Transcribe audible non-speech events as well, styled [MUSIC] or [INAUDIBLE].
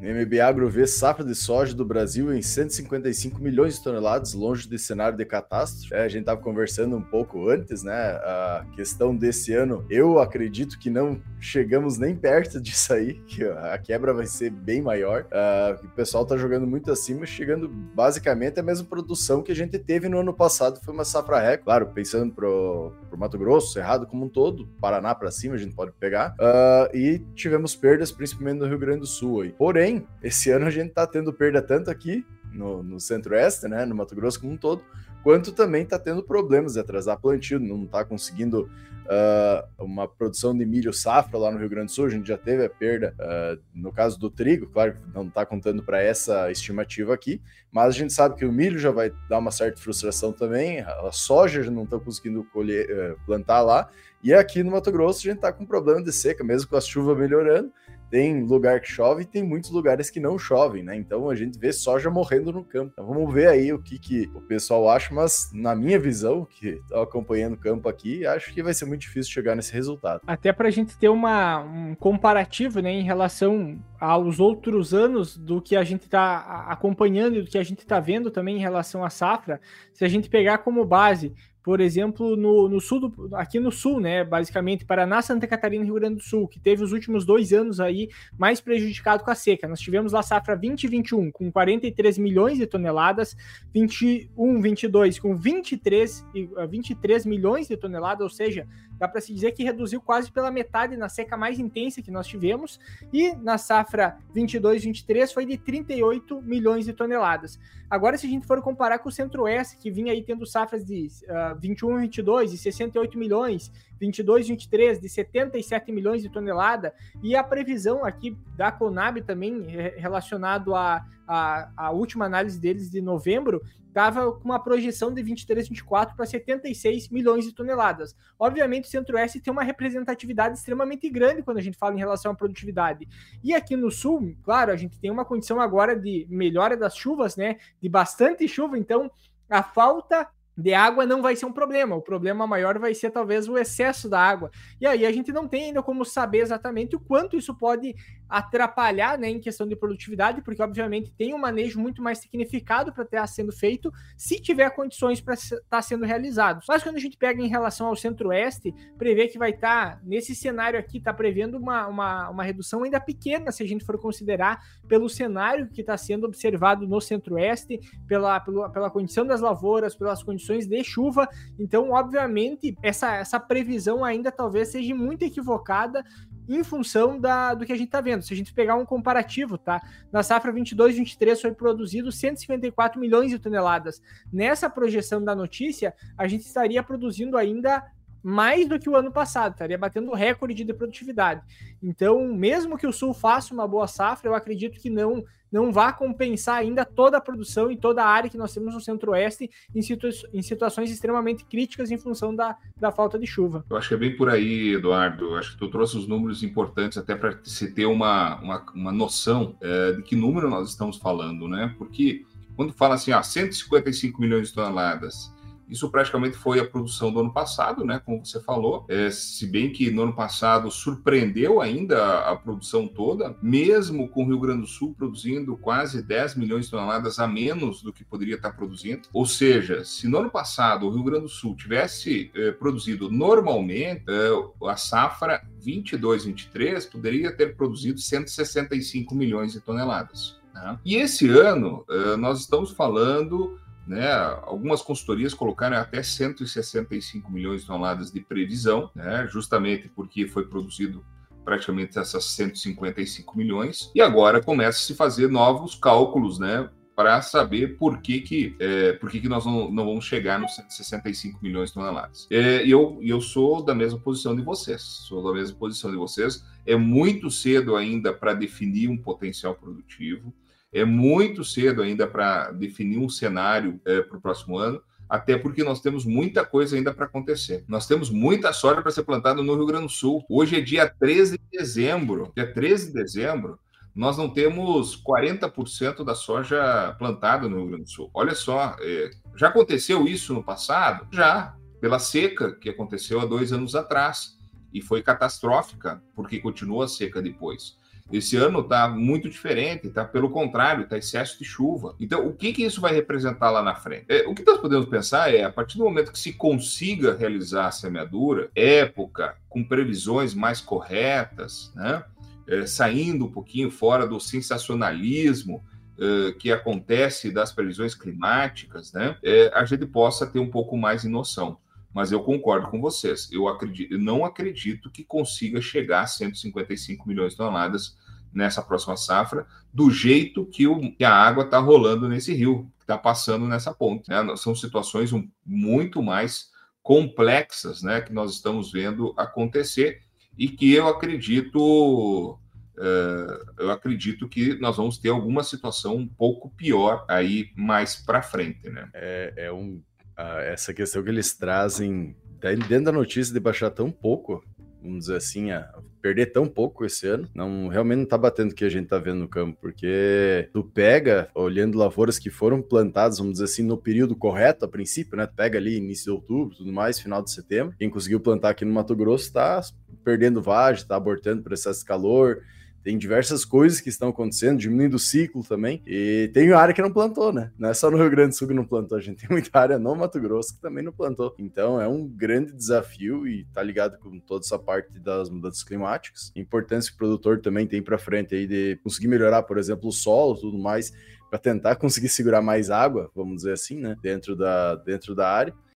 MB Agro vê safra de soja do Brasil em 155 milhões de toneladas, longe desse cenário de catástrofe. É, a gente estava conversando um pouco antes, né? A questão desse ano, eu acredito que não chegamos nem perto [LAUGHS] disso aí, que a quebra vai ser bem maior. Uh, o pessoal está jogando muito acima, chegando basicamente a mesma produção que a gente teve no ano passado, foi uma safra recorde. Claro, pensando pro, pro Mato Grosso, Cerrado como um todo, Paraná para cima a gente pode pegar, uh, e tivemos perdas principalmente no Rio Grande do Sul aí. Porém, Porém, esse ano a gente está tendo perda tanto aqui no, no centro-oeste, né, no Mato Grosso como um todo, quanto também está tendo problemas de atrasar plantio, não está conseguindo uh, uma produção de milho safra lá no Rio Grande do Sul, a gente já teve a perda uh, no caso do trigo, claro que não está contando para essa estimativa aqui, mas a gente sabe que o milho já vai dar uma certa frustração também, a soja já não está conseguindo colher, uh, plantar lá, e aqui no Mato Grosso a gente está com problema de seca, mesmo com a chuva melhorando, tem lugar que chove e tem muitos lugares que não chovem, né? Então a gente vê soja morrendo no campo. Então vamos ver aí o que, que o pessoal acha, mas na minha visão, que estou acompanhando o campo aqui, acho que vai ser muito difícil chegar nesse resultado. Até para a gente ter uma, um comparativo, né, em relação aos outros anos do que a gente está acompanhando e do que a gente está vendo também em relação à safra, se a gente pegar como base por exemplo, no, no sul, do, aqui no sul, né, basicamente, Paraná, Santa Catarina e Rio Grande do Sul, que teve os últimos dois anos aí mais prejudicado com a seca. Nós tivemos a safra 2021 com 43 milhões de toneladas, 21, 22 com 23, 23 milhões de toneladas, ou seja, dá para se dizer que reduziu quase pela metade na seca mais intensa que nós tivemos, e na safra 22-23 foi de 38 milhões de toneladas. Agora, se a gente for comparar com o Centro-Oeste, que vinha aí tendo safras de uh, 21-22 de 68 milhões, 22-23 de 77 milhões de tonelada, e a previsão aqui da Conab também relacionado à a, a, última análise deles de novembro, estava com uma projeção de 23, 24 para 76 milhões de toneladas. Obviamente, o Centro-Oeste tem uma representatividade extremamente grande quando a gente fala em relação à produtividade. E aqui no Sul, claro, a gente tem uma condição agora de melhora das chuvas, né? De bastante chuva, então a falta de água não vai ser um problema. O problema maior vai ser talvez o excesso da água. E aí a gente não tem ainda como saber exatamente o quanto isso pode atrapalhar né, em questão de produtividade, porque obviamente tem um manejo muito mais significado para estar sendo feito se tiver condições para estar tá sendo realizado. Mas quando a gente pega em relação ao centro-oeste, prevê que vai estar, tá, nesse cenário aqui, está prevendo uma, uma, uma redução ainda pequena, se a gente for considerar pelo cenário que está sendo observado no centro-oeste, pela, pela, pela condição das lavouras, pelas condições condições de chuva. Então, obviamente, essa, essa previsão ainda talvez seja muito equivocada em função da, do que a gente está vendo. Se a gente pegar um comparativo, tá? Na safra 22-23 foi produzido 154 milhões de toneladas. Nessa projeção da notícia, a gente estaria produzindo ainda mais do que o ano passado, estaria batendo recorde de produtividade. Então, mesmo que o Sul faça uma boa safra, eu acredito que não não vá compensar ainda toda a produção e toda a área que nós temos no Centro-Oeste em, em, situações extremamente críticas em função da, da falta de chuva. Eu acho que é bem por aí, Eduardo. Eu acho que tu trouxe os números importantes até para se ter uma, uma, uma noção é, de que número nós estamos falando, né? Porque quando fala assim, ah, 155 milhões de toneladas, isso praticamente foi a produção do ano passado, né? Como você falou. É, se bem que no ano passado surpreendeu ainda a, a, produção toda, mesmo com o Rio Grande do Sul produzindo quase 10 milhões de toneladas a menos do que poderia estar produzindo. Ou seja, se no ano passado o Rio Grande do Sul tivesse é, produzido normalmente, é, a safra 22-23 poderia ter produzido 165 milhões de toneladas. Né? E esse ano é, nós estamos falando né? Algumas consultorias colocaram até 165 milhões de toneladas de previsão, né? justamente porque foi produzido praticamente essas 155 milhões. E agora começa a se fazer novos cálculos, né? Para saber por que, que, é, por que, que nós não, não vamos chegar nos 165 milhões de toneladas. É, eu, eu sou da mesma posição de vocês, sou da mesma posição de vocês. É muito cedo ainda para definir um potencial produtivo. É muito cedo ainda para definir um cenário é, para o próximo ano, até porque nós temos muita coisa ainda para acontecer. Nós temos muita soja para ser plantada no Rio Grande do Sul. Hoje é dia 13 de dezembro. Dia 13 de dezembro, nós não temos 40% da soja plantada no Rio Grande do Sul. Olha só, é, já aconteceu isso no passado? Já, pela seca que aconteceu há dois anos atrás. E foi catastrófica, porque continua a seca depois. Esse ano está muito diferente, está pelo contrário, está excesso de chuva. Então, o que, que isso vai representar lá na frente? É, o que nós podemos pensar é, a partir do momento que se consiga realizar a semeadura, época, com previsões mais corretas, né? É, saindo um pouquinho fora do sensacionalismo uh, que acontece das previsões climáticas, né? É, a gente possa ter um pouco mais de noção. Mas eu concordo com vocês. Eu, acredito, eu não acredito que consiga chegar a 155 milhões de toneladas nessa próxima safra, do jeito que, o, que a água está rolando nesse rio, que está passando nessa ponte. Né? São situações um, muito mais complexas né, que nós estamos vendo acontecer e que eu acredito. Uh, eu acredito que nós vamos ter alguma situação um pouco pior aí mais para frente, né? É, é um essa questão que eles trazem dentro da notícia de baixar tão pouco, vamos dizer assim, a perder tão pouco esse ano, não realmente não tá batendo o que a gente tá vendo no campo, porque tu pega, olhando lavouras que foram plantadas, vamos dizer assim, no período correto, a princípio, né? Tu pega ali início de outubro, tudo mais, final de setembro. Quem conseguiu plantar aqui no Mato Grosso tá perdendo vagem, tá abortando por excesso de calor, tem diversas coisas que estão acontecendo, diminuindo o ciclo também. E tem área que não plantou, né? Não é só no Rio Grande do Sul que não plantou, a gente [LAUGHS] tem muita área no Mato Grosso que também não plantou. Então é um grande desafio e tá ligado com toda essa parte das mudanças climáticas. A importância que o produtor também tem para frente aí de conseguir melhorar, por exemplo, o solo, tudo mais, para tentar conseguir segurar mais água, vamos dizer assim, né? Dentro da, dentro da área.